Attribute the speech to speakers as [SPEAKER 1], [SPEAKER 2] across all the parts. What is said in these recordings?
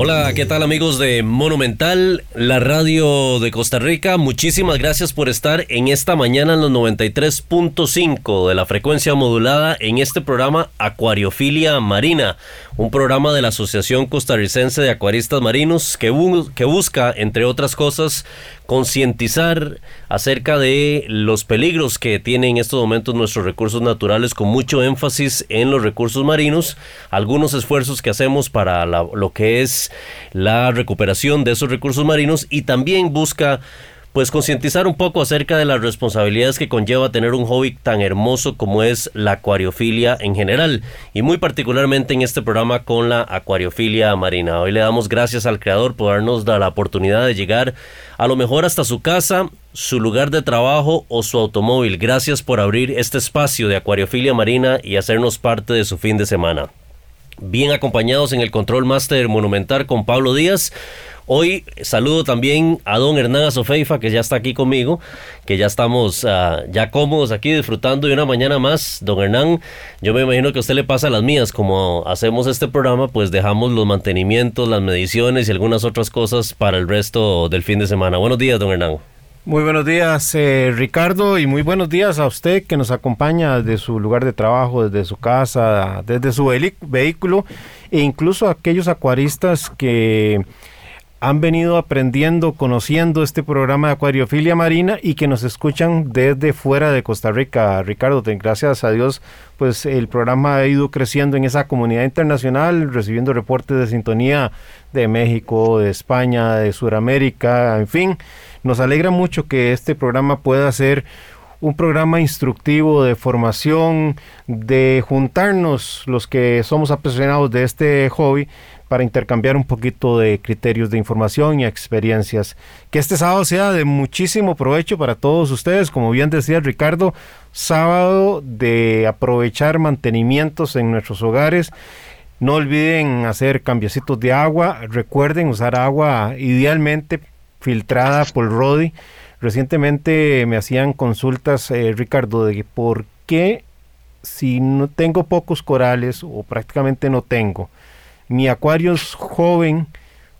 [SPEAKER 1] Hola, ¿qué tal amigos de Monumental, la radio de Costa Rica? Muchísimas gracias por estar en esta mañana en los 93.5 de la frecuencia modulada en este programa Acuariofilia Marina, un programa de la Asociación Costarricense de Acuaristas Marinos que, que busca, entre otras cosas, concientizar acerca de los peligros que tienen en estos momentos nuestros recursos naturales con mucho énfasis en los recursos marinos, algunos esfuerzos que hacemos para lo que es la recuperación de esos recursos marinos y también busca pues concientizar un poco acerca de las responsabilidades que conlleva tener un hobby tan hermoso como es la acuariofilia en general y muy particularmente en este programa con la acuariofilia marina. Hoy le damos gracias al creador por darnos la oportunidad de llegar a lo mejor hasta su casa, su lugar de trabajo o su automóvil. Gracias por abrir este espacio de acuariofilia marina y hacernos parte de su fin de semana. Bien acompañados en el Control Master Monumental con Pablo Díaz. Hoy saludo también a don Hernán Azofeifa, que ya está aquí conmigo, que ya estamos ah, ya cómodos aquí disfrutando de una mañana más. Don Hernán, yo me imagino que a usted le pasa las mías, como hacemos este programa, pues dejamos los mantenimientos, las mediciones y algunas otras cosas para el resto del fin de semana. Buenos días, don Hernán.
[SPEAKER 2] Muy buenos días, eh, Ricardo, y muy buenos días a usted que nos acompaña desde su lugar de trabajo, desde su casa, desde su vehículo, e incluso a aquellos acuaristas que han venido aprendiendo, conociendo este programa de acuariofilia marina y que nos escuchan desde fuera de Costa Rica. Ricardo, gracias a Dios, pues el programa ha ido creciendo en esa comunidad internacional, recibiendo reportes de sintonía de México, de España, de Sudamérica, en fin. Nos alegra mucho que este programa pueda ser un programa instructivo de formación, de juntarnos los que somos apasionados de este hobby para intercambiar un poquito de criterios de información y experiencias. Que este sábado sea de muchísimo provecho para todos ustedes, como bien decía Ricardo, sábado de aprovechar mantenimientos en nuestros hogares. No olviden hacer cambiecitos de agua, recuerden usar agua idealmente filtrada por Rodi. Recientemente me hacían consultas, eh, Ricardo, de por qué si no tengo pocos corales o prácticamente no tengo, mi acuario es joven,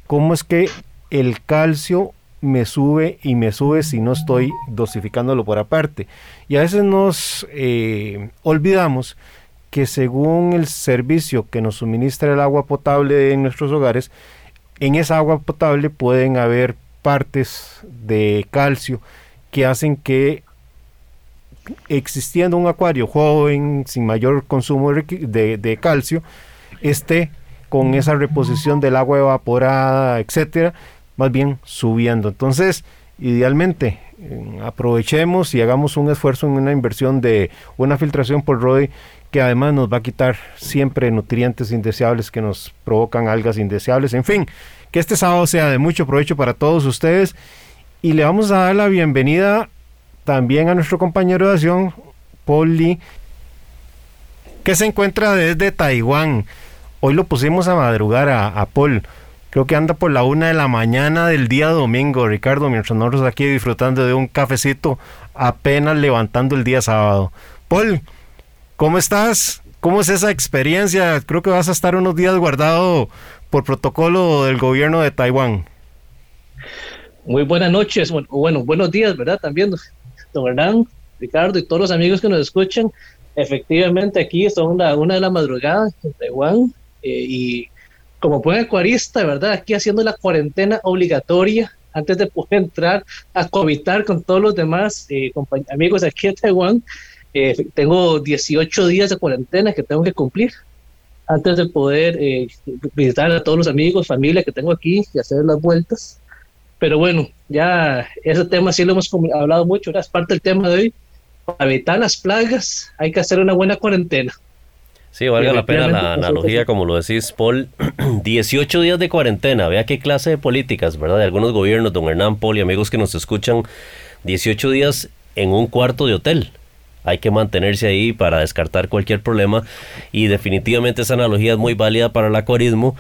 [SPEAKER 2] ¿cómo es que el calcio me sube y me sube si no estoy dosificándolo por aparte? Y a veces nos eh, olvidamos que según el servicio que nos suministra el agua potable en nuestros hogares, en esa agua potable pueden haber partes de calcio que hacen que existiendo un acuario joven, sin mayor consumo de, de calcio, esté con esa reposición del agua evaporada, etcétera, más bien subiendo. Entonces, idealmente, eh, aprovechemos y hagamos un esfuerzo en una inversión de una filtración por ROI que además nos va a quitar siempre nutrientes indeseables que nos provocan algas indeseables. En fin, que este sábado sea de mucho provecho para todos ustedes y le vamos a dar la bienvenida también a nuestro compañero de acción, Lee, que se encuentra desde Taiwán. Hoy lo pusimos a madrugar a, Paul. Creo que anda por la una de la mañana del día domingo, Ricardo, mientras nosotros aquí disfrutando de un cafecito, apenas levantando el día sábado. Paul, ¿cómo estás? ¿Cómo es esa experiencia? Creo que vas a estar unos días guardado por protocolo del gobierno de Taiwán.
[SPEAKER 3] Muy buenas noches, bueno, buenos días, ¿verdad? También, don Hernán, Ricardo y todos los amigos que nos escuchan. Efectivamente, aquí son una, una de la madrugada en Taiwán. Eh, y como buen acuarista, ¿verdad? Aquí haciendo la cuarentena obligatoria antes de poder entrar a cohabitar con todos los demás eh, amigos aquí en Taiwán. Eh, tengo 18 días de cuarentena que tengo que cumplir antes de poder visitar a todos los amigos, familia que tengo aquí y hacer las vueltas. Pero bueno, ya ese tema sí lo hemos hablado mucho, es parte del tema de hoy. para evitar las plagas hay que hacer una buena cuarentena.
[SPEAKER 1] Sí, valga la pena la analogía, como lo decís, Paul. 18 días de cuarentena, vea qué clase de políticas, ¿verdad? De algunos gobiernos, don Hernán, Paul y amigos que nos escuchan, 18 días en un cuarto de hotel. Hay que mantenerse ahí para descartar cualquier problema y definitivamente esa analogía es muy válida para el acuarismo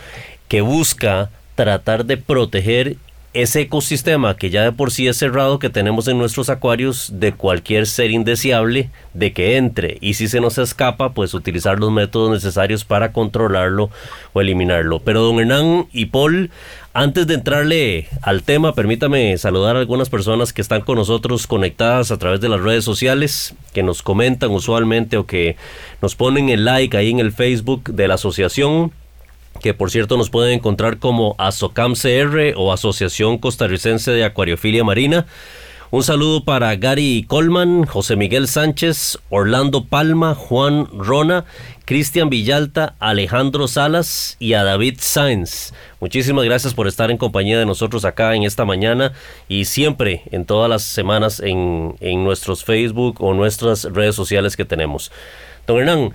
[SPEAKER 1] que busca tratar de proteger ese ecosistema que ya de por sí es cerrado que tenemos en nuestros acuarios de cualquier ser indeseable de que entre y si se nos escapa pues utilizar los métodos necesarios para controlarlo o eliminarlo. Pero don Hernán y Paul, antes de entrarle al tema, permítame saludar a algunas personas que están con nosotros conectadas a través de las redes sociales, que nos comentan usualmente o que nos ponen el like ahí en el Facebook de la asociación que por cierto nos pueden encontrar como ASOCAMCR o Asociación Costarricense de Acuariofilia Marina. Un saludo para Gary Colman, José Miguel Sánchez, Orlando Palma, Juan Rona, Cristian Villalta, Alejandro Salas y a David Sáenz. Muchísimas gracias por estar en compañía de nosotros acá en esta mañana y siempre en todas las semanas en, en nuestros Facebook o nuestras redes sociales que tenemos. Don Hernán,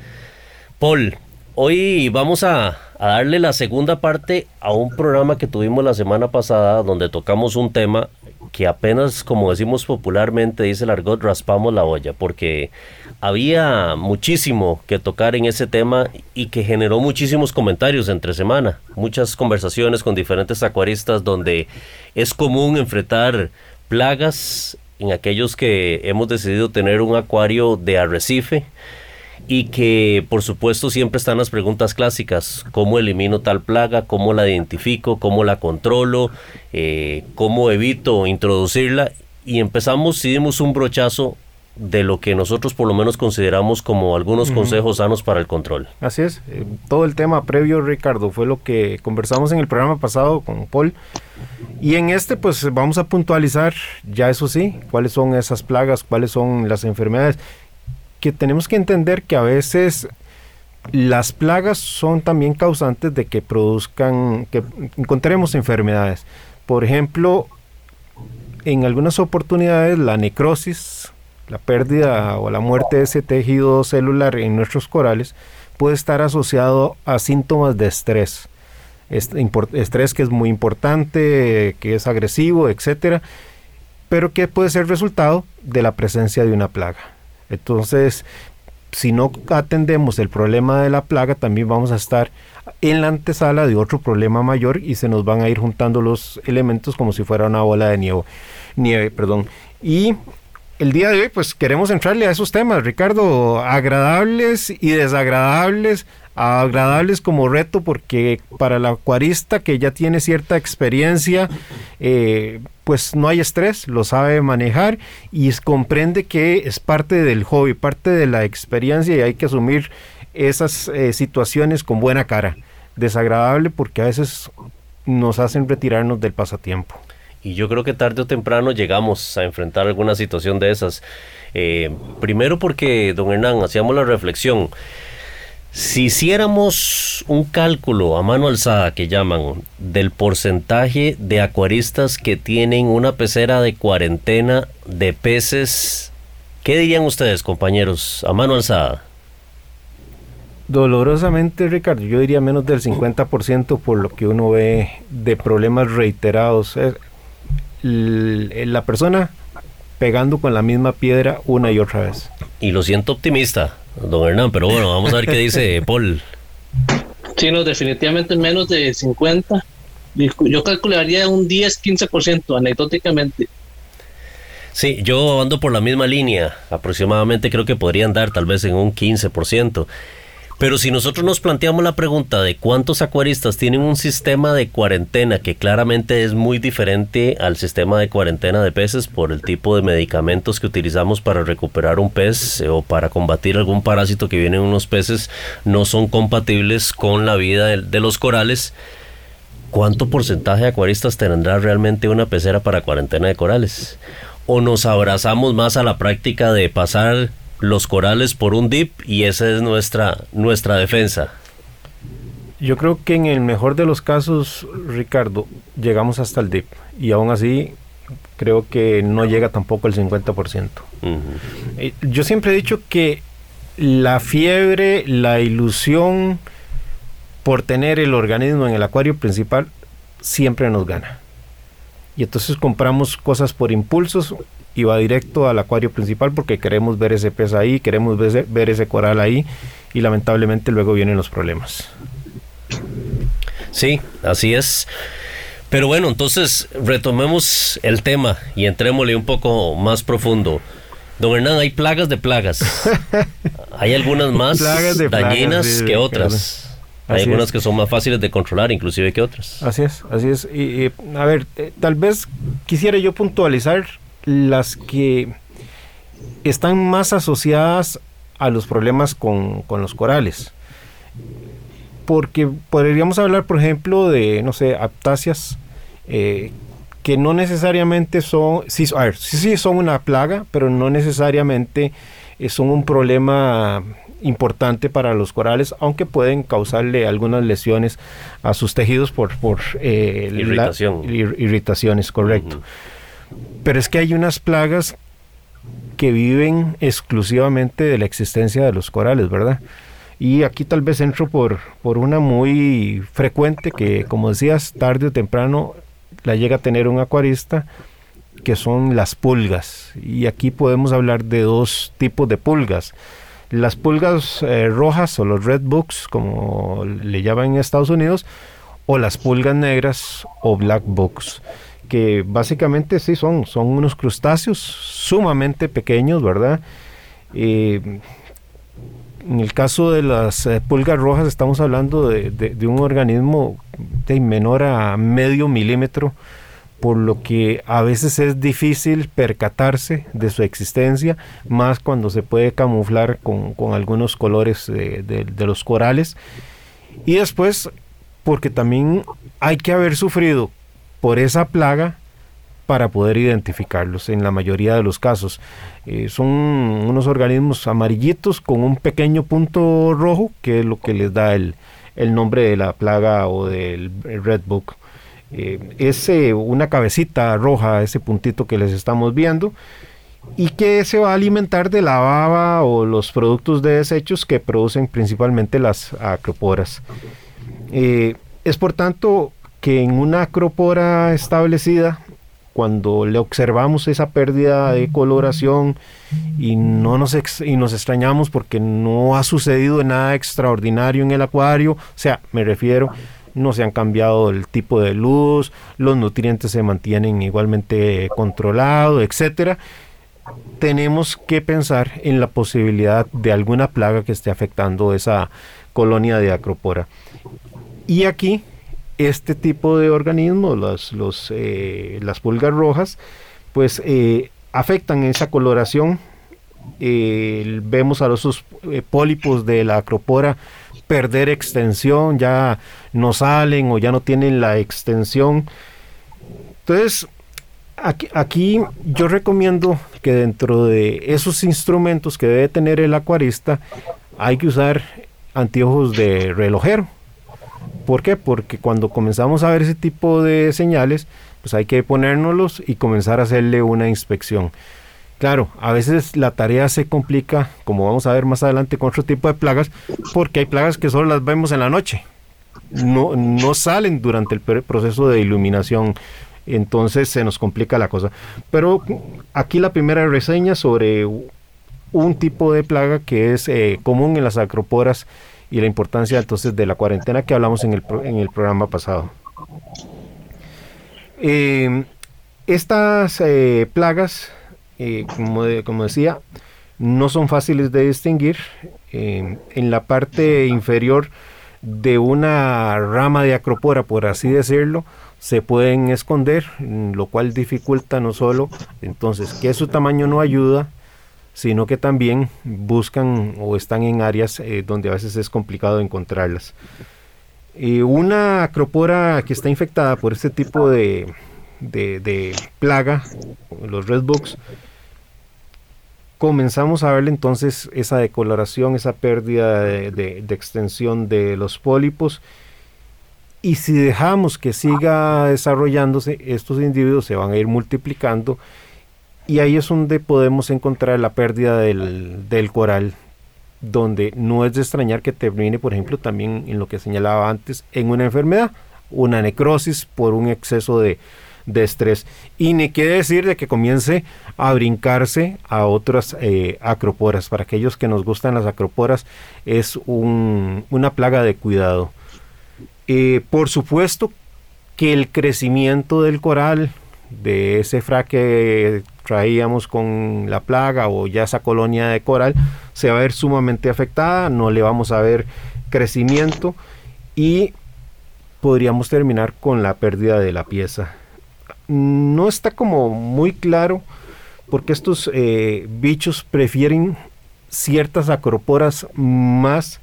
[SPEAKER 1] Paul, hoy vamos a a darle la segunda parte a un programa que tuvimos la semana pasada donde tocamos un tema que apenas, como decimos popularmente, dice el argot, raspamos la olla, porque había muchísimo que tocar en ese tema y que generó muchísimos comentarios entre semana, muchas conversaciones con diferentes acuaristas donde es común enfrentar plagas en aquellos que hemos decidido tener un acuario de arrecife y que por supuesto siempre están las preguntas clásicas, ¿cómo elimino tal plaga? ¿Cómo la identifico? ¿Cómo la controlo? Eh, ¿Cómo evito introducirla? Y empezamos y dimos un brochazo de lo que nosotros por lo menos consideramos como algunos consejos sanos para el control.
[SPEAKER 2] Así es, eh, todo el tema previo, Ricardo, fue lo que conversamos en el programa pasado con Paul. Y en este, pues vamos a puntualizar, ya eso sí, cuáles son esas plagas, cuáles son las enfermedades que tenemos que entender que a veces las plagas son también causantes de que produzcan, que encontremos enfermedades. Por ejemplo, en algunas oportunidades la necrosis, la pérdida o la muerte de ese tejido celular en nuestros corales puede estar asociado a síntomas de estrés. Estrés que es muy importante, que es agresivo, etcétera, pero que puede ser resultado de la presencia de una plaga. Entonces, si no atendemos el problema de la plaga, también vamos a estar en la antesala de otro problema mayor y se nos van a ir juntando los elementos como si fuera una bola de nieve. nieve perdón. Y el día de hoy, pues queremos entrarle a esos temas, Ricardo, agradables y desagradables. Agradables como reto porque para el acuarista que ya tiene cierta experiencia, eh, pues no hay estrés, lo sabe manejar y comprende que es parte del hobby, parte de la experiencia y hay que asumir esas eh, situaciones con buena cara. Desagradable porque a veces nos hacen retirarnos del pasatiempo.
[SPEAKER 1] Y yo creo que tarde o temprano llegamos a enfrentar alguna situación de esas. Eh, primero porque, don Hernán, hacíamos la reflexión. Si hiciéramos un cálculo a mano alzada que llaman del porcentaje de acuaristas que tienen una pecera de cuarentena de peces, ¿qué dirían ustedes, compañeros, a mano alzada?
[SPEAKER 2] Dolorosamente, Ricardo, yo diría menos del 50% por lo que uno ve de problemas reiterados. La persona pegando con la misma piedra una y otra vez.
[SPEAKER 1] Y lo siento optimista don Hernán, pero bueno, vamos a ver qué dice Paul.
[SPEAKER 3] Sí, no, definitivamente menos de 50. Yo calcularía un 10-15% anecdóticamente.
[SPEAKER 1] Sí, yo ando por la misma línea. Aproximadamente creo que podrían dar tal vez en un 15%. Pero si nosotros nos planteamos la pregunta de cuántos acuaristas tienen un sistema de cuarentena que claramente es muy diferente al sistema de cuarentena de peces por el tipo de medicamentos que utilizamos para recuperar un pez eh, o para combatir algún parásito que viene en unos peces, no son compatibles con la vida de, los corales. ¿Cuánto porcentaje de acuaristas tendrá realmente una pecera para cuarentena de corales? ¿O nos abrazamos más a la práctica de pasar los corales por un dip y esa es nuestra, nuestra defensa.
[SPEAKER 2] Yo creo que en el mejor de los casos, Ricardo, llegamos hasta el dip y aún así creo que no llega tampoco el 50%. Eh, yo siempre he dicho que la fiebre, la ilusión por tener el organismo en el acuario principal siempre nos gana. Y entonces compramos cosas por impulsos y va directo al acuario principal porque queremos ver ese pez ahí, queremos ver ese, coral ahí y lamentablemente luego vienen los problemas.
[SPEAKER 1] Sí, así es. Pero bueno, entonces retomemos el tema y entrémosle un poco más profundo. Don Hernán, hay plagas de plagas. hay algunas más dañinas que otras. Hay algunas que son más fáciles de controlar, inclusive que otras.
[SPEAKER 2] Así es, así es. Y, a ver, eh, tal vez quisiera yo puntualizar las que están más asociadas a los problemas con, los corales. Porque podríamos hablar, por ejemplo, de, no sé, aptáceas, eh, que no necesariamente son, sí, a ver, sí, sí son una plaga, pero no necesariamente eh, son un problema importante para los corales, aunque pueden causarle algunas lesiones a sus tejidos por, por
[SPEAKER 1] eh,
[SPEAKER 2] irritaciones, correcto. Pero es que hay unas plagas que viven exclusivamente de la existencia de los corales, ¿verdad? Y aquí tal vez entro por, por una muy frecuente que, como decías, tarde o temprano la llega a tener un acuarista, que son las pulgas. Y aquí podemos hablar de dos tipos de pulgas. Las pulgas eh, rojas o los red books, como le llaman en Estados Unidos, o las pulgas negras o black books, que básicamente sí son, son unos crustáceos sumamente pequeños, ¿verdad? Eh, en el caso de las eh, pulgas rojas estamos hablando de, de un organismo de menor a medio milímetro por lo que a veces es difícil percatarse de su existencia, más cuando se puede camuflar con, algunos colores de, los corales. Y después, porque también hay que haber sufrido por esa plaga para poder identificarlos en la mayoría de los casos. Eh, son unos organismos amarillitos con un pequeño punto rojo, que es lo que les da el, el nombre de la plaga o del Red Book eh, es una cabecita roja, ese puntito que les estamos viendo, y que se va a alimentar de la baba o los productos de desechos que producen principalmente las acroporas. Eh, es por tanto que en una acropora establecida, cuando le observamos esa pérdida de coloración y no nos, y nos extrañamos porque no ha sucedido nada extraordinario en el acuario, o sea, me refiero no se han cambiado el tipo de luz, los nutrientes se mantienen igualmente controlados, etcétera. Tenemos que pensar en la posibilidad de alguna plaga que esté afectando esa colonia de acropora. Y aquí, este tipo de organismos, los, eh, las pulgas rojas, pues eh, afectan esa coloración. Eh, vemos a los pólipos de la acropora perder extensión, ya no salen o ya no tienen la extensión. Entonces, aquí, aquí yo recomiendo que dentro de esos instrumentos que debe tener el acuarista, hay que usar anteojos de relojero. ¿Por qué? Porque cuando comenzamos a ver ese tipo de señales, pues hay que ponérnoslos y comenzar a hacerle una inspección. Claro, a veces la tarea se complica, como vamos a ver más adelante, con otro tipo de plagas, porque hay plagas que solo las vemos en la noche. No, no salen durante el proceso de iluminación. Entonces se nos complica la cosa. Pero aquí la primera reseña sobre un tipo de plaga que es eh, común en las acroporas y la importancia entonces de la cuarentena que hablamos en el, en el programa pasado. Eh, estas eh, plagas eh, como, como, decía, no son fáciles de distinguir. En la parte inferior de una rama de acropora, por así decirlo, se pueden esconder, lo cual dificulta no solo entonces que su tamaño no ayuda, sino que también buscan o están en áreas eh, donde a veces es complicado encontrarlas. una acropora que está infectada por este tipo de, de, plaga, los redbugs, comenzamos a verle entonces esa decoloración, esa pérdida de, extensión de los pólipos. Y si dejamos que siga desarrollándose, estos individuos se van a ir multiplicando Y ahí es donde podemos encontrar la pérdida del, del coral, donde no es de extrañar que termine, por ejemplo, también en lo que señalaba antes, en una enfermedad, una necrosis por un exceso de, de estrés. Y ni quiere decir de que comience a brincarse a otras eh, acroporas. Para aquellos que nos gustan las acroporas, es un, una plaga de cuidado. Eh, por supuesto que el crecimiento del coral, de ese fra que traíamos con la plaga o ya esa colonia de coral, se va a ver sumamente afectada, no le vamos a ver crecimiento y podríamos terminar con la pérdida de la pieza no está como muy claro porque estos eh, bichos prefieren ciertas acroporas más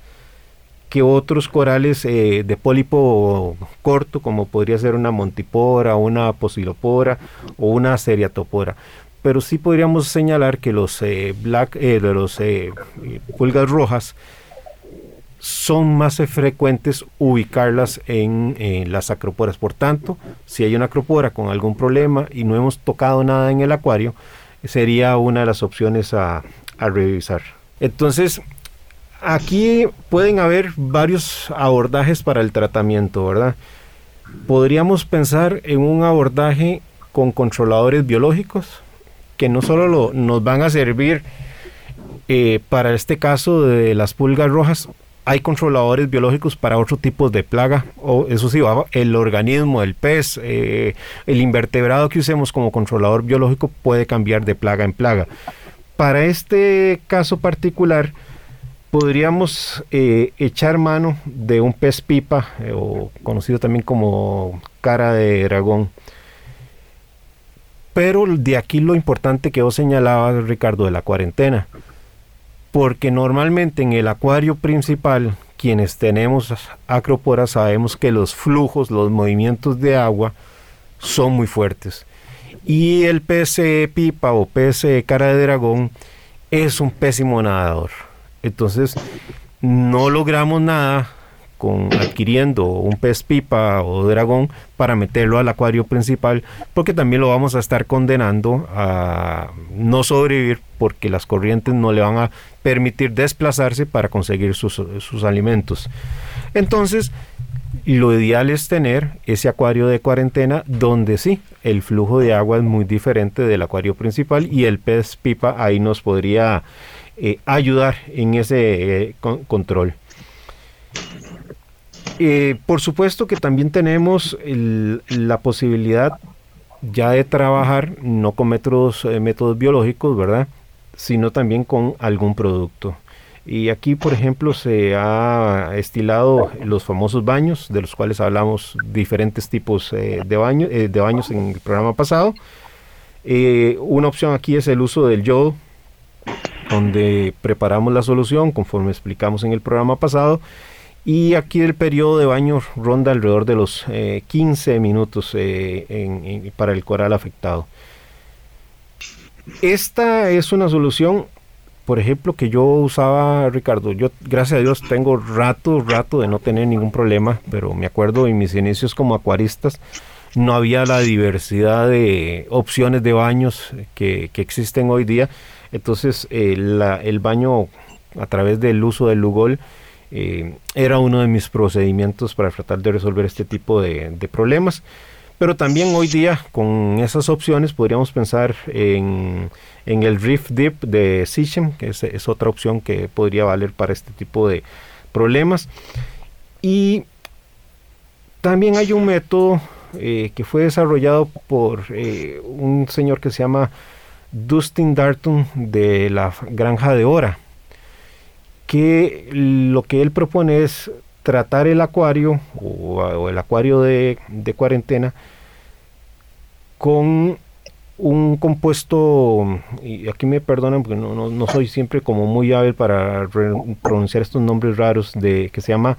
[SPEAKER 2] que otros corales eh, de pólipo corto, como podría ser una montipora, una posilopora o una seriatopora. Pero sí podríamos señalar que los eh, black, de los pulgas rojas son más frecuentes ubicarlas en, las acroporas. Por tanto, si hay una acropora con algún problema y no hemos tocado nada en el acuario, sería una de las opciones a, revisar. Entonces, aquí pueden haber varios abordajes para el tratamiento, ¿verdad? Podríamos pensar en un abordaje con controladores biológicos que no solo nos van a servir eh, para este caso de las pulgas rojas, hay controladores biológicos para otro tipo de plaga, o eso sí, el organismo, el pez, eh, el invertebrado que usemos como controlador biológico puede cambiar de plaga en plaga. Para este caso particular, podríamos eh, echar mano de un pez pipa, o conocido también como cara de dragón. Pero de aquí lo importante que vos señalabas, Ricardo, de la cuarentena porque normalmente en el acuario principal, quienes tenemos acroporas sabemos que los flujos, los movimientos de agua son muy fuertes. Y el pez pipa o pez cara de dragón es un pésimo nadador. Entonces, no logramos nada con adquiriendo un pez pipa o dragón para meterlo al acuario principal, porque también lo vamos a estar condenando a no sobrevivir porque las corrientes no le van a permitir desplazarse para conseguir sus, alimentos. Entonces, lo ideal es tener ese acuario de cuarentena donde sí, el flujo de agua es muy diferente del acuario principal y el pez pipa ahí nos podría eh, ayudar en ese eh, control. Eh, por supuesto que también tenemos la posibilidad ya de trabajar no con métodos, eh, métodos biológicos, ¿verdad? Sino también con algún producto. Y aquí, por ejemplo, se ha estilado los famosos baños, de los cuales hablamos diferentes tipos eh, de baños en el programa pasado. una opción aquí es el uso del yodo, donde preparamos la solución conforme explicamos en el programa pasado y aquí el periodo de baño ronda alrededor de los 15 eh, minutos eh, para el coral afectado. Esta es una solución, por ejemplo, que yo usaba, Ricardo. Yo, gracias a Dios, tengo rato, rato de no tener ningún problema, pero me acuerdo en mis inicios como acuaristas, no había la diversidad de opciones de baños que, existen hoy día. Entonces, eh, el baño a través del uso del Lugol eh, era uno de mis procedimientos para tratar de resolver este tipo de, problemas. Pero también hoy día con esas opciones podríamos pensar en, el Rift Dip de Sichem, que es, otra opción que podría valer para este tipo de problemas. Y también hay un método eh, que fue desarrollado por eh, un señor que se llama Dustin Darton de la Granja de Ora que lo que él propone es tratar el acuario o, el acuario de, cuarentena con un compuesto, y aquí me perdonan porque no, soy siempre como muy hábil para pronunciar estos nombres raros, de, que se llama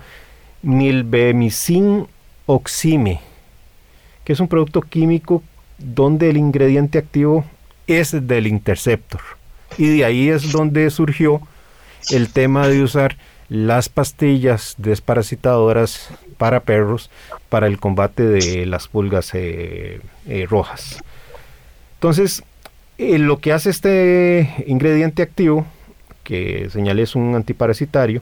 [SPEAKER 2] milbemicin oxime, que es un producto químico donde el ingrediente activo es del interceptor. Y de ahí es donde surgió el tema de usar las pastillas desparasitadoras para perros para el combate de las pulgas eh, eh, rojas. Entonces, Eh, lo que hace este ingrediente activo, que señalé es un antiparasitario,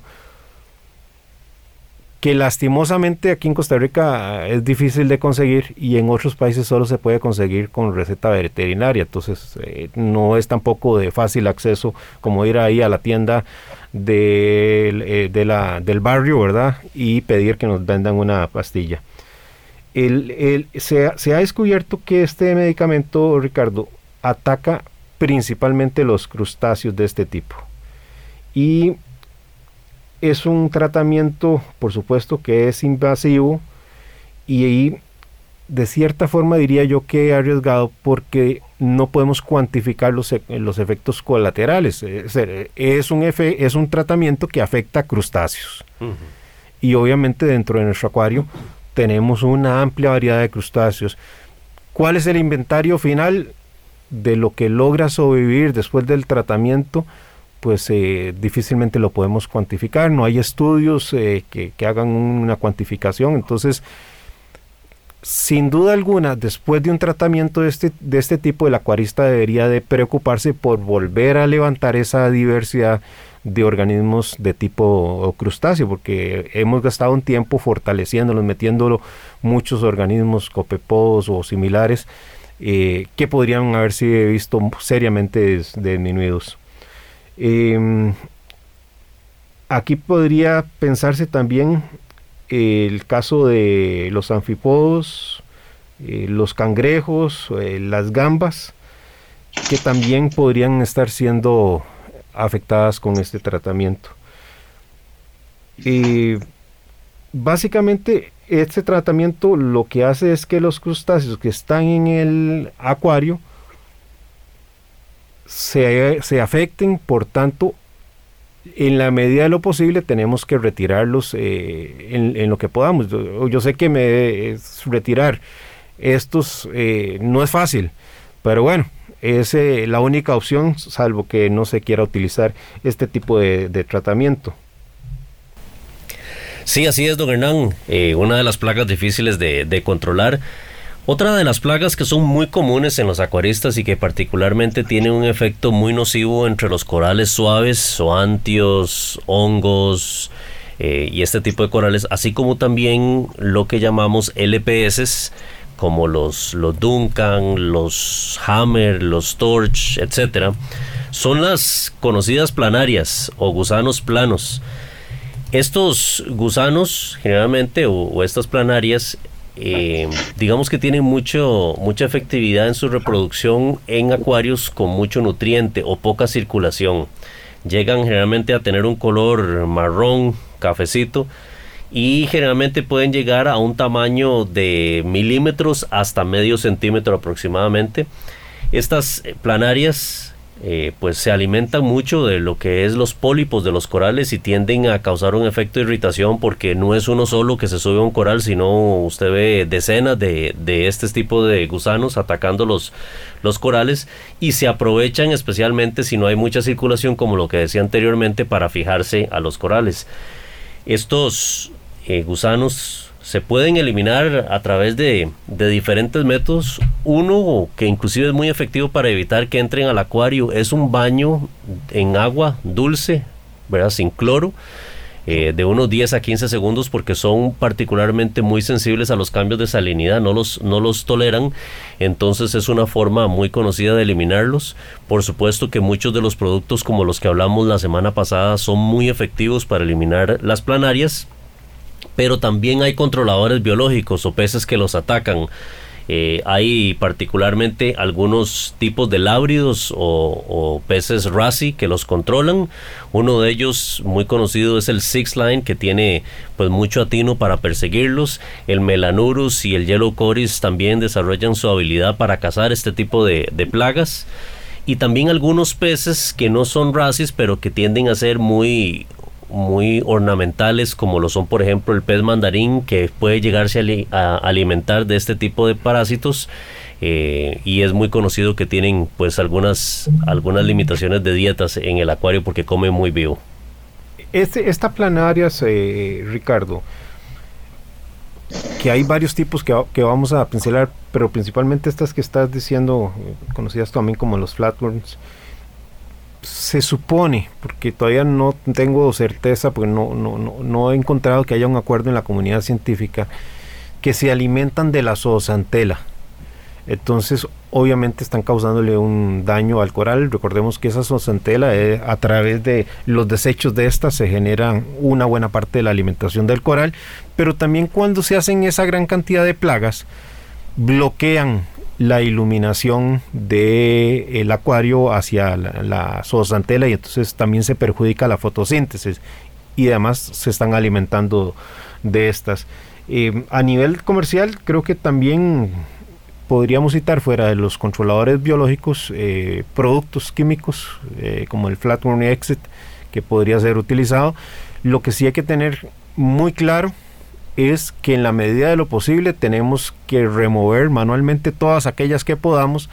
[SPEAKER 2] que lastimosamente aquí en Costa Rica es difícil de conseguir y en otros países solo se puede conseguir con receta veterinaria, entonces eh, no es tampoco de fácil acceso como ir ahí a la tienda de, eh, del barrio, ¿verdad? Y pedir que nos vendan una pastilla. El, se, se, ha descubierto que este medicamento, Ricardo, ataca principalmente los crustáceos de este tipo. Y es un tratamiento, por supuesto, que es invasivo y de cierta forma diría yo que arriesgado porque no podemos cuantificar los, e, los efectos colaterales. Es, un, es un tratamiento que afecta a crustáceos. Y obviamente dentro de nuestro acuario tenemos una amplia variedad de crustáceos. ¿Cuál es el inventario final de lo que logra sobrevivir después del tratamiento? Pues eh, difícilmente lo podemos cuantificar, no hay estudios eh, que, hagan una cuantificación, entonces sin duda alguna, después de un tratamiento de este, de este tipo, el acuarista debería de preocuparse por volver a levantar esa diversidad de organismos de tipo crustáceo, porque hemos gastado un tiempo fortaleciéndolos, metiéndolo muchos organismos copepodos o similares eh, que podrían haberse visto seriamente disminuidos. Em, aquí podría pensarse también el caso de los anfipodos, eh, los cangrejos, eh, las gambas, que también podrían estar siendo afectadas con este tratamiento. básicamente este tratamiento lo que hace es que los crustáceos que están en el acuario se, afecten, por tanto, en la medida de lo posible tenemos que retirarlos eh, en, lo que podamos. Yo, sé que me retirar estos eh, no es fácil, pero bueno, es eh, la única opción, salvo que no se quiera utilizar este tipo de, tratamiento.
[SPEAKER 1] Sí, así es, don Hernán. una de las plagas difíciles de, de controlar otra de las plagas que son muy comunes en los acuaristas y que particularmente tienen un efecto muy nocivo entre los corales suaves, zoantios, hongos eh, y este tipo de corales, así como también lo que llamamos LPS, como los, los Duncan, los Hammer, los Torch, etc., son las conocidas planarias o gusanos planos. Estos gusanos generalmente o estas planarias eh, digamos que tienen mucho, mucha efectividad en su reproducción en acuarios con mucho nutriente o poca circulación. Llegan generalmente a tener un color marrón, cafecito, y generalmente pueden llegar a un tamaño de milímetros hasta medio centímetro aproximadamente. Estas planarias eh, pues se alimentan mucho de lo que es los pólipos de los corales y tienden a causar un efecto de irritación porque no es uno solo que se sube a un coral, sino usted ve decenas de, de este tipo de gusanos atacando los, los corales y se aprovechan especialmente si no hay mucha circulación como lo que decía anteriormente para fijarse a los corales. Estos eh, gusanos se pueden eliminar a través de, diferentes métodos. Uno que inclusive es muy efectivo para evitar que entren al acuario es un baño en agua dulce, ¿verdad? sin cloro. Eh, de unos 10 a 15 segundos porque son particularmente muy sensibles a los cambios de salinidad, no los, no los toleran, entonces es una forma muy conocida de eliminarlos. Por supuesto que muchos de los productos como los que hablamos la semana pasada son muy efectivos para eliminar las planarias, pero también hay controladores biológicos o peces que los atacan. Eh, hay particularmente algunos tipos de lábridos o, peces rasi que los controlan. Uno de ellos muy conocido es el Six Line que tiene pues mucho atino para perseguirlos. El Melanurus y el Yellow Coris también desarrollan su habilidad para cazar este tipo de, de plagas. Y también algunos peces que no son racis pero que tienden a ser muy muy ornamentales como lo son por ejemplo el pez mandarín que puede llegarse a, alimentar de este tipo de parásitos eh, y es muy conocido que tienen pues algunas algunas limitaciones de dietas en el acuario porque come muy vivo.
[SPEAKER 2] Este, esta planaria, eh, Ricardo, que hay varios tipos que, que, vamos a pincelar, pero principalmente estas que estás diciendo, eh, conocidas también como los flatworms, se supone, porque todavía no tengo certeza, porque no, no, no, no he encontrado que haya un acuerdo en la comunidad científica, que se alimentan de la zoosantela. Entonces, obviamente están causándole un daño al coral. Recordemos que esa zoosantela, eh, a través de los desechos de esta, se generan una buena parte de la alimentación del coral, pero también cuando se hacen esa gran cantidad de plagas, bloquean la iluminación del acuario hacia la, la zoosantela y entonces también se perjudica la fotosíntesis y además se están alimentando de estas. Eh, a nivel comercial, creo que también podríamos citar fuera de los controladores biológicos eh, productos químicos eh, como el Flatworm Exit que podría ser utilizado. Lo que sí hay que tener muy claro es que en la medida de lo posible tenemos que remover manualmente todas aquellas que podamos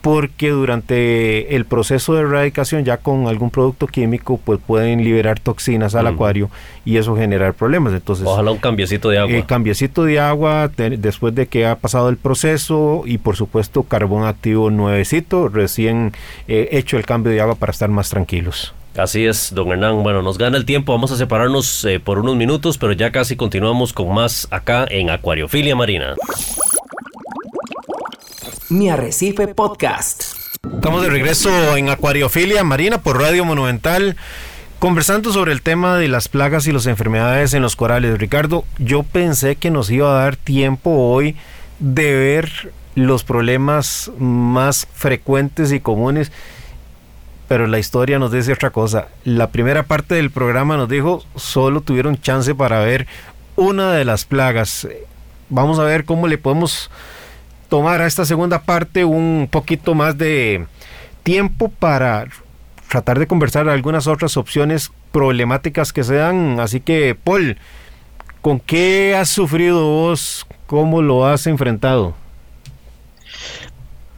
[SPEAKER 2] porque durante el proceso de erradicación ya con algún producto químico pues pueden liberar toxinas al acuario y eso generar problemas. Entonces
[SPEAKER 1] ojalá un cambiecito de agua.
[SPEAKER 2] eh, cambiecito de agua después de que ha pasado el proceso y por supuesto carbón activo nuevecito recién eh, hecho el cambio de agua para estar más tranquilos
[SPEAKER 1] Así es, don Hernán. Bueno, nos gana el tiempo, vamos a separarnos eh, por unos minutos, pero ya casi continuamos con más acá en Acuariofilia Marina.
[SPEAKER 4] Mi Arrecife Podcast.
[SPEAKER 2] Estamos de regreso en Acuariofilia Marina por Radio Monumental. Conversando sobre el tema de las plagas y las enfermedades en los corales, Ricardo, yo pensé que nos iba a dar tiempo hoy de ver los problemas más frecuentes y comunes, pero la historia nos dice otra cosa. La primera parte del programa nos dijo solo tuvieron chance para ver una de las plagas. Vamos a ver cómo le podemos tomar a esta segunda parte un poquito más de tiempo para tratar de conversar algunas otras opciones problemáticas que se dan. Así que, Paul, ¿con qué has sufrido vos? ¿Cómo lo has enfrentado?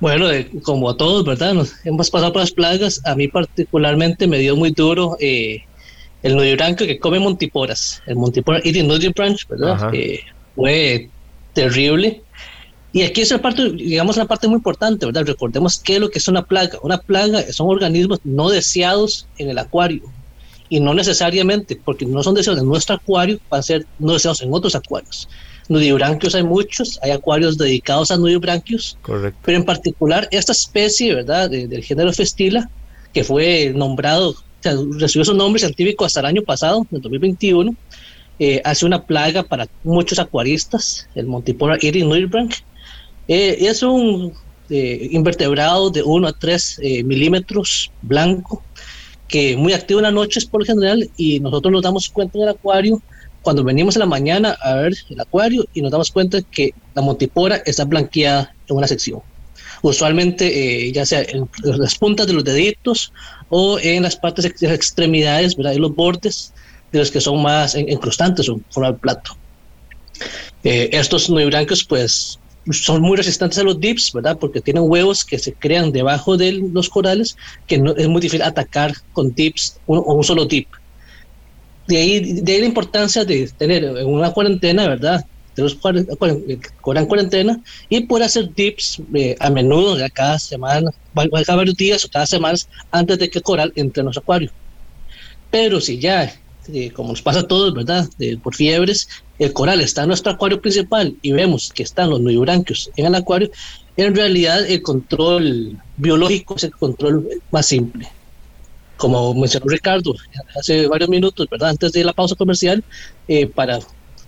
[SPEAKER 3] Bueno, como a todos, ¿verdad? Nos hemos pasado por las plagas. A mí particularmente me dio muy duro eh, el nudibranco blanco que come montiporas. El montipora eating branch, ¿verdad? Eh, fue terrible. Y aquí es la parte, digamos, una parte muy importante, ¿verdad? Recordemos qué es lo que es una plaga. Una plaga son organismos no deseados en el acuario. Y no necesariamente, porque no son deseados en nuestro acuario, van a ser no deseados en otros acuarios. Nudibranquios hay muchos, hay acuarios dedicados a nudibranquios. Correcto. Pero en particular, esta especie, ¿verdad? del género Festila, que fue nombrado, o sea, recibió su nombre científico hasta el año pasado, en 2021, eh, hace una plaga para muchos acuaristas, el Montipora Eating Nudibranch, eh, es un eh, invertebrado de 1 a 3 eh, milímetros blanco, que muy activo en las noches por lo general, y nosotros nos damos cuenta en el acuario cuando venimos en la mañana a ver el acuario y nos damos cuenta que la montipora está blanqueada en una sección. Usualmente, ya sea en las puntas de los deditos o en las partes de las extremidades, ¿verdad? en los bordes de los que son más encrustantes o forma del plato. estos nuebrancos, pues, son muy resistentes a los dips, ¿verdad? Porque tienen huevos que se crean debajo de los corales, que no, es muy difícil atacar con dips o un, solo dip. De ahí, de ahí la importancia de tener una cuarentena, ¿verdad? De los coral en cuarentena y poder hacer dips eh, a menudo, cada semana, cada varios días o cada semana antes de que coral entre en nuestro acuario. Pero si ya eh, como nos pasa a todos, ¿verdad? por fiebres, el coral está en nuestro acuario principal y vemos que están los nudibranquios en el acuario, en realidad el control biológico es el control más simple. Como mencionó Ricardo hace varios minutos, ¿verdad? Antes de la pausa comercial, eh, para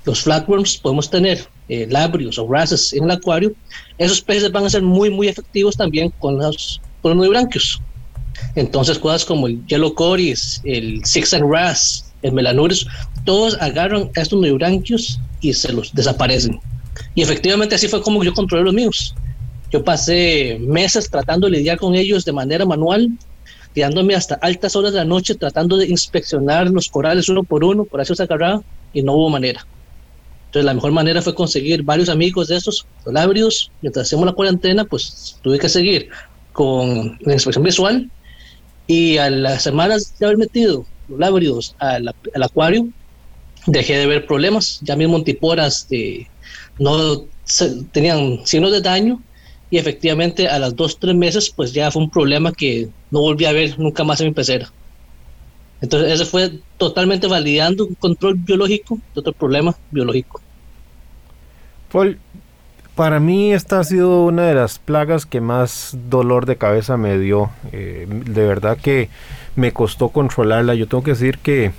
[SPEAKER 3] los flatworms podemos tener eh, labrios o wrasses en el acuario. Esos peces van a ser muy, muy efectivos también con los, con los nudibranquios. Entonces, cosas como el yellow coris, el six and ras, el melanurus, todos agarran a estos neuránquios y se los desaparecen. Y efectivamente así fue como yo controlé los míos. Yo pasé meses tratando de lidiar con ellos de manera manual, quedándome hasta altas horas de la noche tratando de inspeccionar los corales uno por uno, por se agarraba y no hubo manera. Entonces la mejor manera fue conseguir varios amigos de estos labrios. Mientras hacemos la cuarentena, pues tuve que seguir con la inspección visual y a las semanas de haber metido lábridos al, al, acuario, dejé de ver problemas. Ya mis montiporas de, no tenían signos de daño y efectivamente a las dos, tres meses pues ya fue un problema que no volví a ver nunca más en mi pecera. Entonces ese fue totalmente validando un control biológico de otro problema biológico.
[SPEAKER 2] Paul, para mí esta ha sido una de las plagas que más dolor de cabeza me dio. Eh, de verdad que me costó controlarla. Yo tengo que decir que,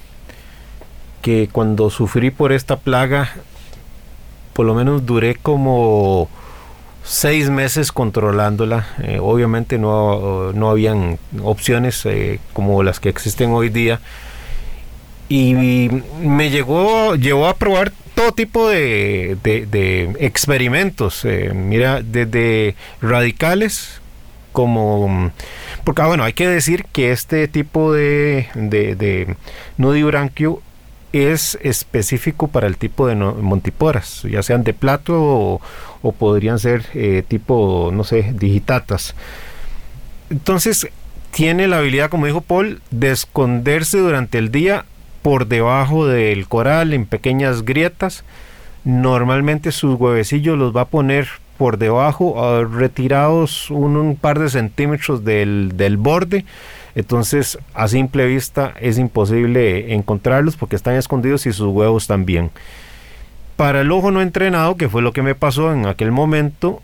[SPEAKER 2] que cuando sufrí por esta plaga, por lo menos duré como seis meses controlándola. Eh, obviamente no, no, habían opciones eh, como las que existen hoy día. Y me llegó, llevó a probar todo tipo de, experimentos. Eh, mira, desde radicales como... Porque, ah, bueno, hay que decir que este tipo de, de, de es específico para el tipo de montiporas, ya sean de plato o, podrían ser eh, tipo, no sé, digitatas. Entonces, tiene la habilidad, como dijo Paul, de esconderse durante el día por debajo del coral en pequeñas grietas. Normalmente sus huevecillos los va a poner por debajo, retirados un, par de centímetros del borde entonces, a simple vista es imposible encontrarlos porque están escondidos y sus huevos también. Para el ojo no entrenado, que fue lo que me pasó en aquel momento,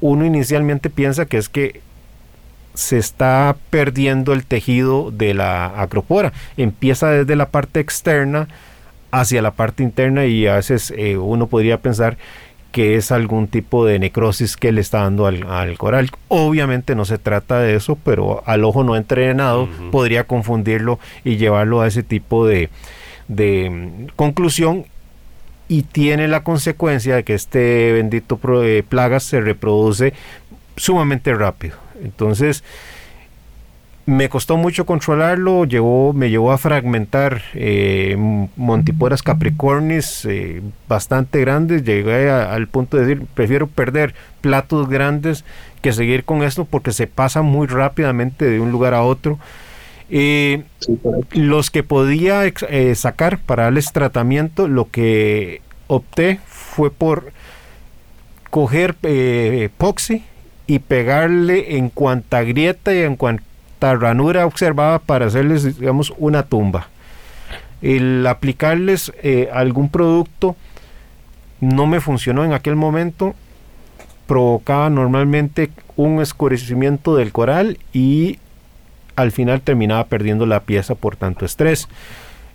[SPEAKER 2] uno inicialmente piensa que es que se está perdiendo el tejido de la acropora. Empieza desde la parte externa hacia la parte interna y a veces eh, uno podría pensar que es algún tipo de necrosis que le está dando al, coral. Obviamente no se trata de eso, pero al ojo no entrenado podría confundirlo y llevarlo a ese tipo de, de mm, conclusión y tiene la consecuencia de que este bendito eh, plagas se reproduce sumamente rápido. Entonces, me costó mucho controlarlo, llevó, me llevó a fragmentar eh, montiporas capricornis eh, bastante grandes. Llegué al punto de decir, prefiero perder platos grandes que seguir con esto porque se pasa muy rápidamente de un lugar a otro. Eh, los que podía eh, sacar para darles tratamiento, lo que opté fue por coger epoxi y pegarle en cuanta grieta y en cuanta ranura observada para hacerles, digamos, una tumba. El aplicarles eh, algún producto no me funcionó en aquel momento, provocaba normalmente un escurecimiento del coral y al final terminaba perdiendo la pieza por tanto estrés.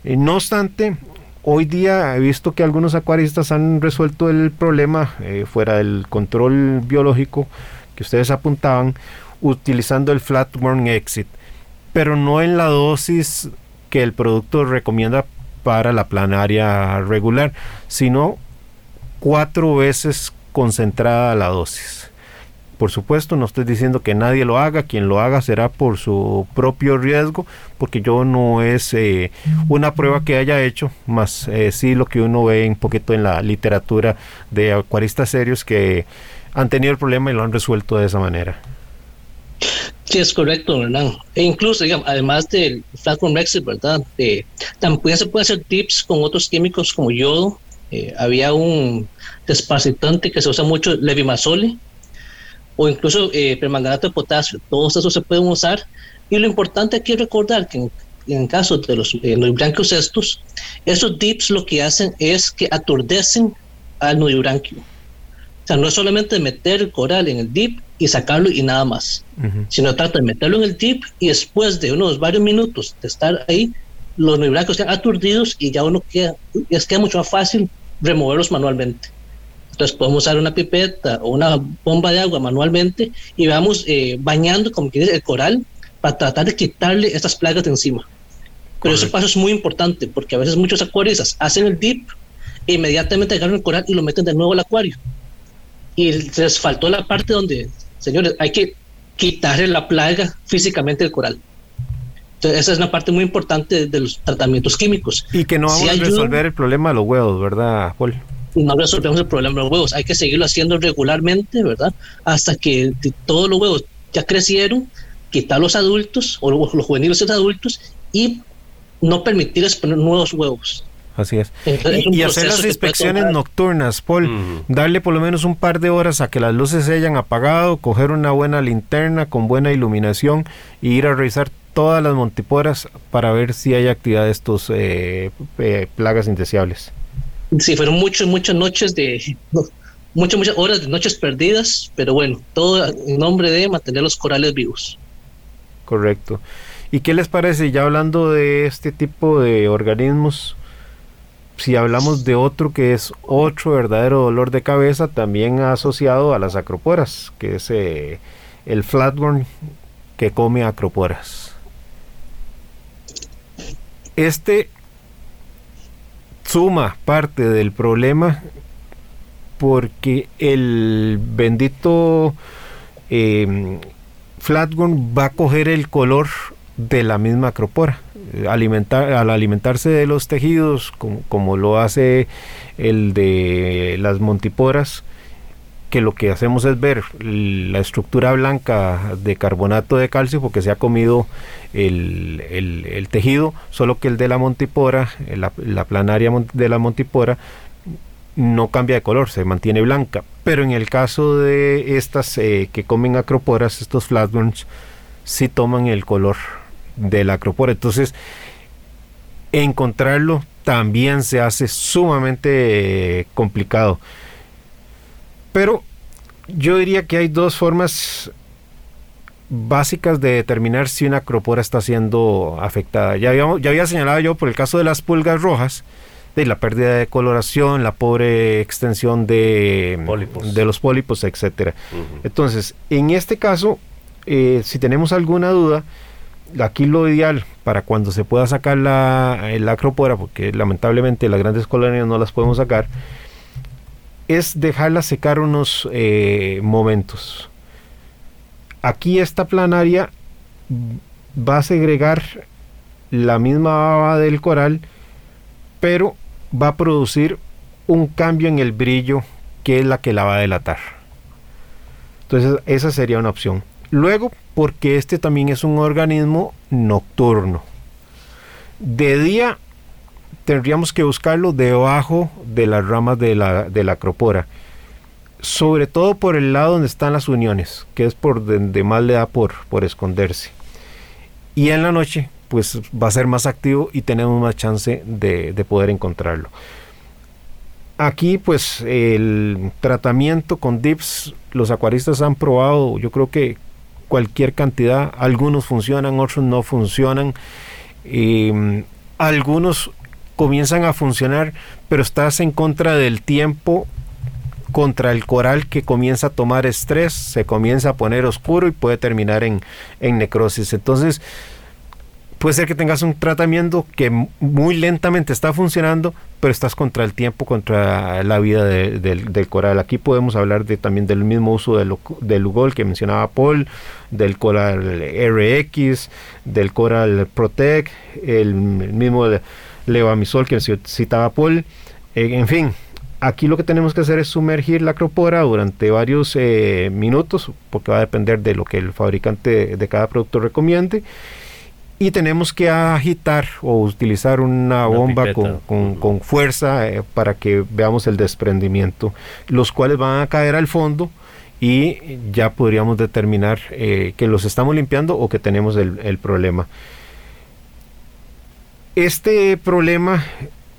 [SPEAKER 2] Eh, no obstante, hoy día he visto que algunos acuaristas han resuelto el problema eh, fuera del control biológico que ustedes apuntaban utilizando el Flatworm Exit, pero no en la dosis que el producto recomienda para la planaria regular, sino cuatro veces concentrada la dosis. Por supuesto, no estoy diciendo que nadie lo haga, quien lo haga será por su propio riesgo, porque yo no es eh, una prueba que haya hecho, más eh, sí lo que uno ve un poquito en la literatura de acuaristas serios que han tenido el problema y lo han resuelto de esa manera.
[SPEAKER 3] Sí, es correcto, ¿verdad? E incluso, además del Flatworm Exit, ¿verdad? También se pueden hacer tips con otros químicos como yodo. Eh, había un desparasitante que se usa mucho, levimazole, o incluso eh, permanganato de potasio. Todos esos se pueden usar. Y lo importante aquí es recordar que en, en caso de los, eh, nudibranquios estos, esos dips lo que hacen es que aturdecen al nudibranquio. O sea, no es solamente meter el coral en el dip y sacarlo y nada más. Sino trata de meterlo en el tip y después de unos varios minutos de estar ahí, los neuracos quedan aturdidos y ya uno queda, es queda mucho más fácil removerlos manualmente. Entonces podemos usar una pipeta o una bomba de agua manualmente y vamos eh, bañando, como quieres, el coral para tratar de quitarle estas plagas de encima. Pero ese paso es muy importante porque a veces muchos acuaristas hacen el dip e inmediatamente agarran el coral y lo meten de nuevo al acuario. Y les faltó la parte donde señores, hay que quitarle la plaga físicamente del coral. Entonces, esa es una parte muy importante de los tratamientos químicos.
[SPEAKER 2] Y que no vamos a resolver el problema de los huevos, ¿verdad, Paul?
[SPEAKER 3] No resolvemos el problema de los huevos, hay que seguirlo haciendo regularmente, ¿verdad? Hasta que todos los huevos ya crecieron, quitar los adultos o los, juveniles adultos y no permitirles poner nuevos huevos.
[SPEAKER 2] Así es. y, hacer las inspecciones nocturnas, Paul, darle por lo menos un par de horas a que las luces se hayan apagado, coger una buena linterna con buena iluminación y ir a revisar todas las montiporas para ver si hay actividad de estos eh, eh, plagas indeseables.
[SPEAKER 3] Sí, fueron muchas, muchas noches de, muchas, muchas horas de noches perdidas, pero bueno, todo en nombre de mantener los corales vivos.
[SPEAKER 2] Correcto. ¿Y qué les parece, ya hablando de este tipo de organismos, si hablamos de otro que es otro verdadero dolor de cabeza, también asociado a las acroporas, que es eh, el flatworm que come acroporas. Este suma parte del problema porque el bendito eh, flatworm va a coger el color de la misma acropora. Alimentar, al alimentarse de los tejidos, como, lo hace el de las montiporas, que lo que hacemos es ver la estructura blanca de carbonato de calcio porque se ha comido el, tejido, solo que el de la montipora, la, la, planaria de la montipora, no cambia de color, se mantiene blanca. Pero en el caso de estas eh, que comen acroporas, estos flatworms, sí toman el color de la acropora. Entonces, encontrarlo también se hace sumamente eh, complicado. Pero yo diría que hay dos formas básicas de determinar si una acropora está siendo afectada. Ya, ya había señalado yo por el caso de las pulgas rojas, de la pérdida de coloración, la pobre extensión de, de los pólipos, etcétera. Entonces, en este caso, eh, si tenemos alguna duda, aquí lo ideal para cuando se pueda sacar la, la acropora, porque lamentablemente las grandes colonias no las podemos sacar, es dejarla secar unos eh, momentos. Aquí esta planaria va a segregar la misma baba del coral, pero va a producir un cambio en el brillo que es la que la va a delatar. Entonces esa sería una opción. Luego, porque este también es un organismo nocturno. De día tendríamos que buscarlo debajo de las ramas de la, de la acropora. Sobre todo por el lado donde están las uniones, que es por donde más le da por, por esconderse. Y en la noche, pues va a ser más activo y tenemos más chance de, de poder encontrarlo. Aquí, pues el tratamiento con DIPS, los acuaristas han probado, yo creo que cualquier cantidad. Algunos funcionan, otros no funcionan. Mm, algunos comienzan a funcionar, pero estás en contra del tiempo, contra el coral que comienza a tomar estrés, se comienza a poner oscuro y puede terminar en, en necrosis. Entonces, puede ser que tengas un tratamiento que muy lentamente está funcionando, pero estás contra el tiempo, contra la vida del coral. Aquí podemos hablar también del mismo uso del, Lugol que mencionaba Paul, del coral RX, del coral Protect, el, mismo levamisol que citaba Paul. Eh, en fin, aquí lo que tenemos que hacer es sumergir la acropora durante varios eh, minutos, porque va a depender de lo que el fabricante de cada producto recomiende y tenemos que agitar o utilizar una, bomba con, fuerza eh, para que veamos el desprendimiento, los cuales van a caer al fondo y ya podríamos determinar eh, que los estamos limpiando o que tenemos el, el problema. Este problema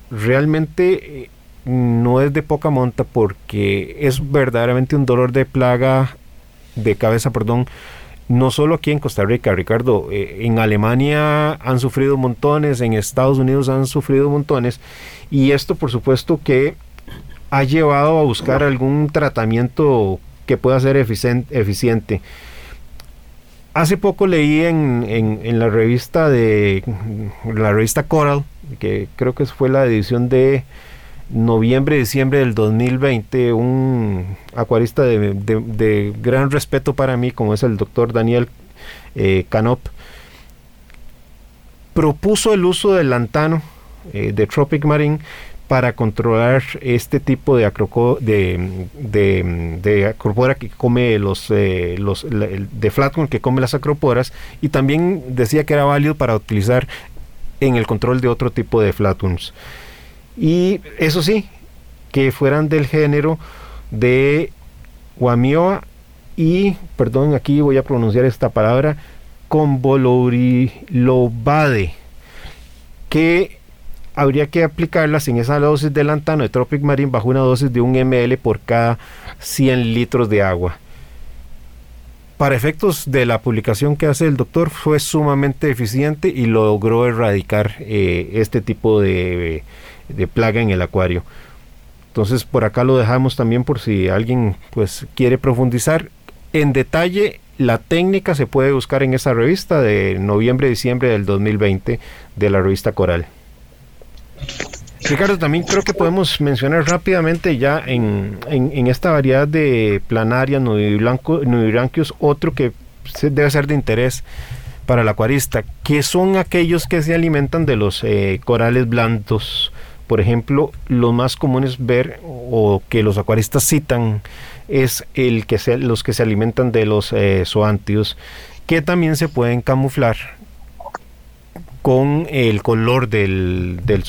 [SPEAKER 2] realmente eh, no es de poca monta porque es verdaderamente un dolor de plaga, de cabeza, perdón, no solo aquí en Costa Rica, Ricardo, eh, en Alemania han sufrido montones, en Estados Unidos han sufrido montones, y esto por supuesto que ha llevado a buscar algún tratamiento que pueda ser eficiente. Hace poco leí en, en, la revista de la revista Coral, que creo que fue la edición de noviembre, diciembre del 2020, un acuarista de, gran respeto para mí, como es el doctor Daniel eh, Canop, propuso el uso del lantano eh, de Tropic Marine para controlar este tipo de, acroco, de, de, acropora que come los, eh, de flatworm que come las acroporas y también decía que era válido para utilizar en el control de otro tipo de flatworms. Y eso sí, que fueran del género de Guamioa y, perdón, aquí voy a pronunciar esta palabra, convolurilobade, que habría que aplicarlas en esa dosis de lantano de Tropic Marine bajo una dosis de un ml por cada 100 litros de agua. Para efectos de la publicación que hace el doctor fue sumamente eficiente y logró erradicar eh, este tipo de, de plaga en el acuario. Entonces por acá lo dejamos también por si alguien pues quiere profundizar en detalle. La técnica se puede buscar en esa revista de noviembre-diciembre del 2020 de la revista Coral. Ricardo, también creo que podemos mencionar rápidamente ya en, esta variedad de planarias, nudibranquios, otro que debe ser de interés para el acuarista, que son aquellos que se alimentan de los eh, corales blandos. Por ejemplo, lo más común es ver o que los acuaristas citan es el que los que se alimentan de los eh, que también se pueden camuflar con el color del, del.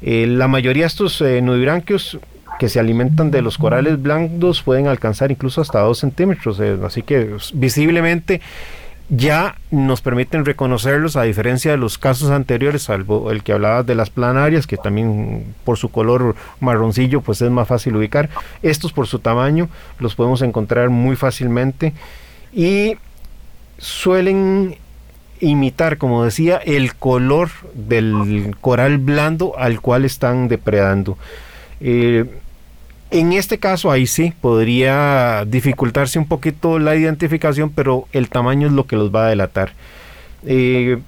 [SPEAKER 2] Eh, la mayoría de estos eh, que se alimentan de los corales blancos pueden alcanzar incluso hasta 2 centímetros, eh, así que visiblemente ya nos permiten reconocerlos a diferencia de los casos anteriores, salvo el que hablaba de las planarias, que también por su color marroncillo pues es más fácil ubicar. Estos por su tamaño los podemos encontrar muy fácilmente y suelen imitar, como decía, el color del coral blando al cual están depredando. Eh, en este caso, ahí sí, podría dificultarse un poquito la identificación, pero el tamaño es lo que los va a delatar. Eh,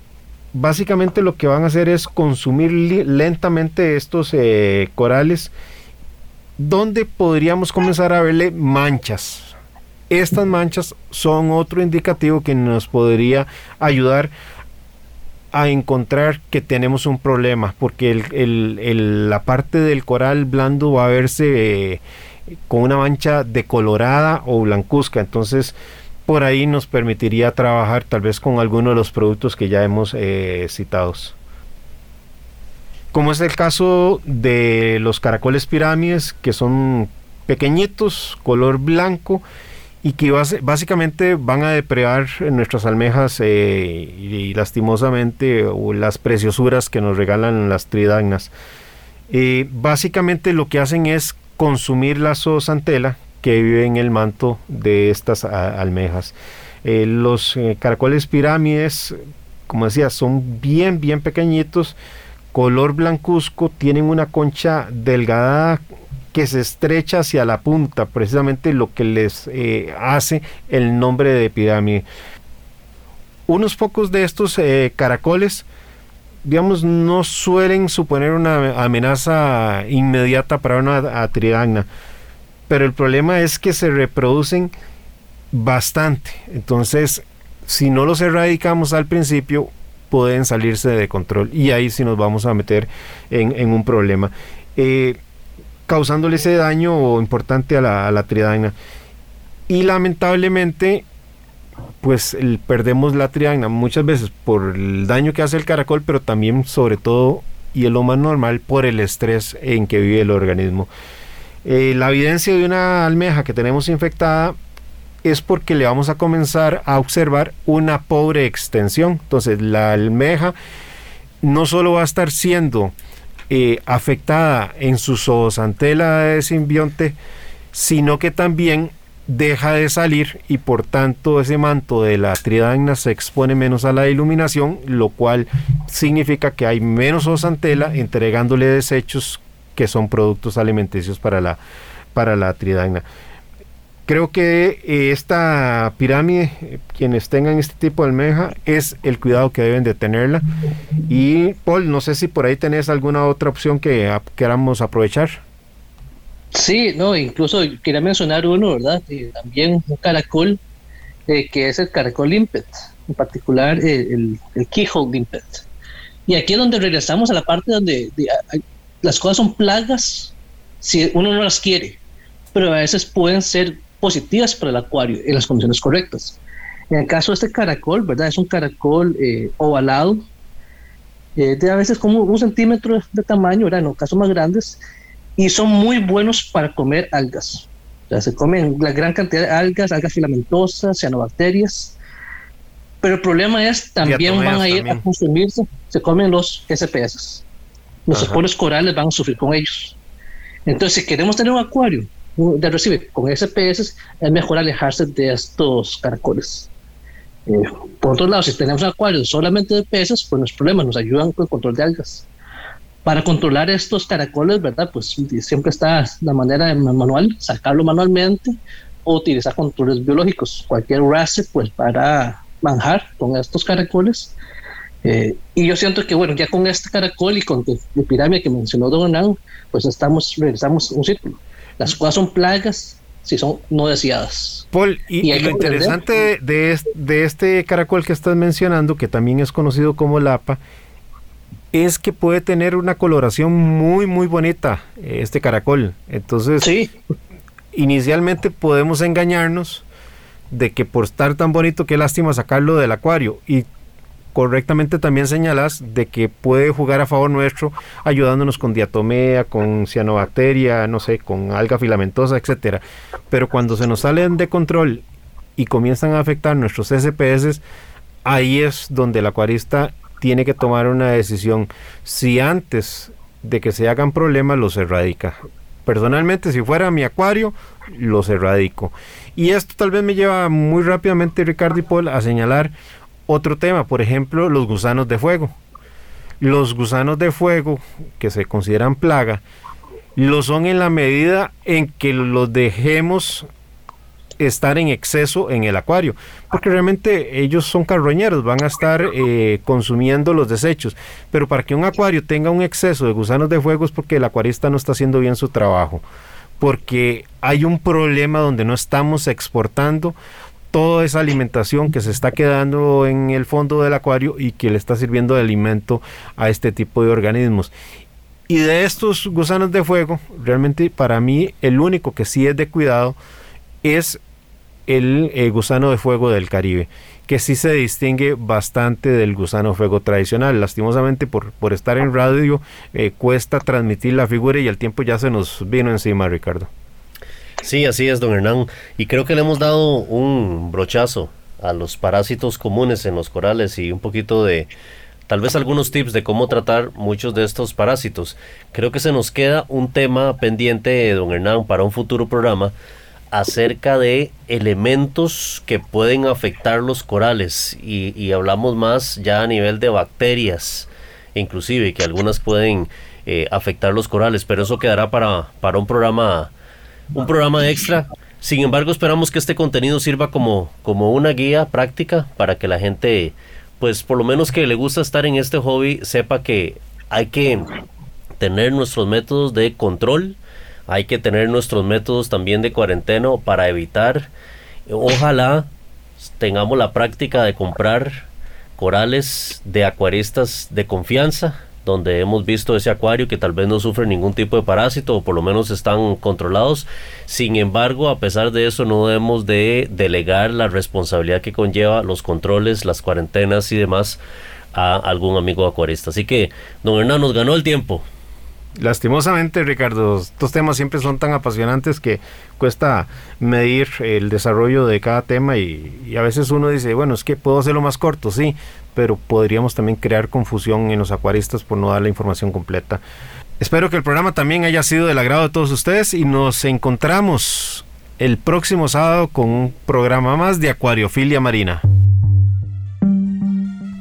[SPEAKER 2] básicamente lo que van a hacer es consumir lentamente estos eh, corales, donde podríamos comenzar a verle manchas, estas manchas son otro indicativo que nos podría ayudar a encontrar que tenemos un problema, porque la parte del coral blando va a verse eh, con una mancha decolorada o blancuzca, entonces por ahí nos permitiría trabajar tal vez con alguno de los productos que ya hemos eh, citados. Como es el caso de los caracoles pirámides, que son pequeñitos, color blanco, y que básicamente van a depredar nuestras almejas eh, y, lastimosamente las preciosuras que nos regalan las tridagnas. Eh, básicamente lo que hacen es consumir la zoosantela que vive en el manto de estas almejas. Eh, los caracoles pirámides, como decía, son bien, bien pequeñitos, color blancuzco, tienen una concha delgada que se estrecha hacia la punta, precisamente lo que les eh, hace el nombre de pirámide. Unos pocos de estos eh, caracoles, digamos, no suelen suponer una amenaza inmediata para una tridagna, pero el problema es que se reproducen bastante. Entonces, si no los erradicamos al principio, pueden salirse de control y ahí sí nos vamos a meter en, un problema. Eh, causándole ese daño importante a la, a Y lamentablemente, pues perdemos la triadina muchas veces por el daño que hace el caracol, pero también sobre todo, y es lo más normal, por el estrés en que vive el organismo. Eh, la evidencia de una almeja que tenemos infectada es porque le vamos a comenzar a observar una pobre extensión. Entonces la almeja no solo va a estar siendo eh, afectada en su zoosantela de simbionte, sino que también deja de salir y por tanto ese manto de la tridagna se expone menos a la iluminación, lo cual significa que hay menos zoosantela entregándole desechos que son productos alimenticios para la, para la tridagna. Creo que eh, esta pirámide, eh, quienes tengan este tipo de almeja, es el cuidado que deben de tenerla. Y Paul, no sé si por ahí tenés alguna otra opción que queramos aprovechar.
[SPEAKER 3] Sí, no, incluso quería mencionar uno, ¿verdad? Eh, también un caracol, que es el caracol limpet, en particular el, el keyhole limpet. Y aquí es donde regresamos a la parte donde las cosas son plagas si uno no las quiere, pero a veces pueden ser positivas para el acuario en las condiciones correctas. En el caso de este caracol, ¿verdad? Es un caracol eh, ovalado eh, de a veces como un centímetro de tamaño, ¿verdad? en casos más grandes, y son muy buenos para comer algas. se comen la gran cantidad de algas, algas filamentosas, cianobacterias, pero el problema es también van a ir a consumirse, se comen los SPS. Los esponjas corales van a sufrir con ellos. Entonces, si queremos tener un acuario de recibe con SPS, es mejor alejarse de estos caracoles. Eh, por otro lado, si tenemos un acuario solamente de peces, pues los problemas nos ayudan con el control de algas. Para controlar estos caracoles, ¿verdad? Pues siempre está la manera de manual, sacarlo manualmente o utilizar controles biológicos. Cualquier RASE, pues para manjar con estos caracoles. Eh, y yo siento que, bueno, ya con este caracol y con la pirámide que mencionó Don Hernán, pues estamos, regresamos un círculo. Las cosas son plagas si son no deseadas.
[SPEAKER 2] Paul, y, lo interesante de, de este caracol que estás mencionando, que también es conocido como lapa, es que puede tener una coloración muy, muy bonita, este caracol. Entonces, sí. inicialmente podemos engañarnos de que por estar tan bonito, qué lástima sacarlo del acuario. Y correctamente también señalas de que puede jugar a favor nuestro, ayudándonos con diatomea, con cianobacteria, no sé, con alga filamentosa, etcétera. Pero cuando se nos salen de control y comienzan a afectar nuestros SPS, ahí es donde el acuarista tiene que tomar una decisión. Si antes de que se hagan problemas los erradica. Personalmente, si fuera mi acuario, los erradico. Y esto tal vez me lleva muy rápidamente, Ricardo y Paul, a señalar otro tema, por ejemplo, los gusanos de fuego. Los gusanos de fuego, que se consideran plaga, lo son en la medida en que los dejemos estar en exceso en el acuario, porque realmente ellos son carroñeros, van a estar eh, consumiendo los desechos, pero para que un acuario tenga un exceso de gusanos de fuego es porque el acuarista no está haciendo bien su trabajo porque hay un problema donde no estamos exportando toda esa alimentación que se está quedando en el fondo del acuario y que le está sirviendo de alimento a este tipo de organismos. Y de estos gusanos de fuego, realmente para mí el único que sí es de cuidado es el eh, gusano de fuego del Caribe que sí se distingue bastante del gusano fuego tradicional. Lastimosamente por, por estar en radio eh, cuesta transmitir la figura y el tiempo ya se nos vino encima, Ricardo.
[SPEAKER 1] Sí, así es, don Hernán. Y creo que le hemos dado un brochazo a los parásitos comunes en los corales y un poquito de tal vez algunos tips de cómo tratar muchos de estos parásitos. Creo que se nos queda un tema pendiente, don Hernán, para un futuro programa acerca de elementos que pueden afectar los corales y, hablamos más ya a nivel de bacterias inclusive que algunas pueden eh, afectar los corales pero eso quedará para, para un programa un programa extra. Sin embargo esperamos que este contenido sirva como, como una guía práctica para que la gente pues por lo menos que le gusta estar en este hobby sepa que hay que tener nuestros métodos de control hay que tener nuestros métodos también de cuarentena para evitar, ojalá tengamos la práctica de comprar corales de acuaristas de confianza, donde hemos visto ese acuario que tal vez no sufre ningún tipo de parásito o por lo menos están controlados. Sin embargo, a pesar de eso, no debemos de delegar la responsabilidad que conlleva los controles, las cuarentenas y demás a algún amigo acuarista. Así que, don Hernán, nos ganó el tiempo.
[SPEAKER 2] Lastimosamente, Ricardo, estos temas siempre son tan apasionantes que cuesta medir el desarrollo de cada tema y, a veces uno dice, bueno, es que puedo hacerlo más corto, sí, pero podríamos también crear confusión en los acuaristas por no dar la información completa. Espero que el programa también haya sido del agrado de todos ustedes y nos encontramos el próximo sábado con un programa más de Acuariofilia Marina.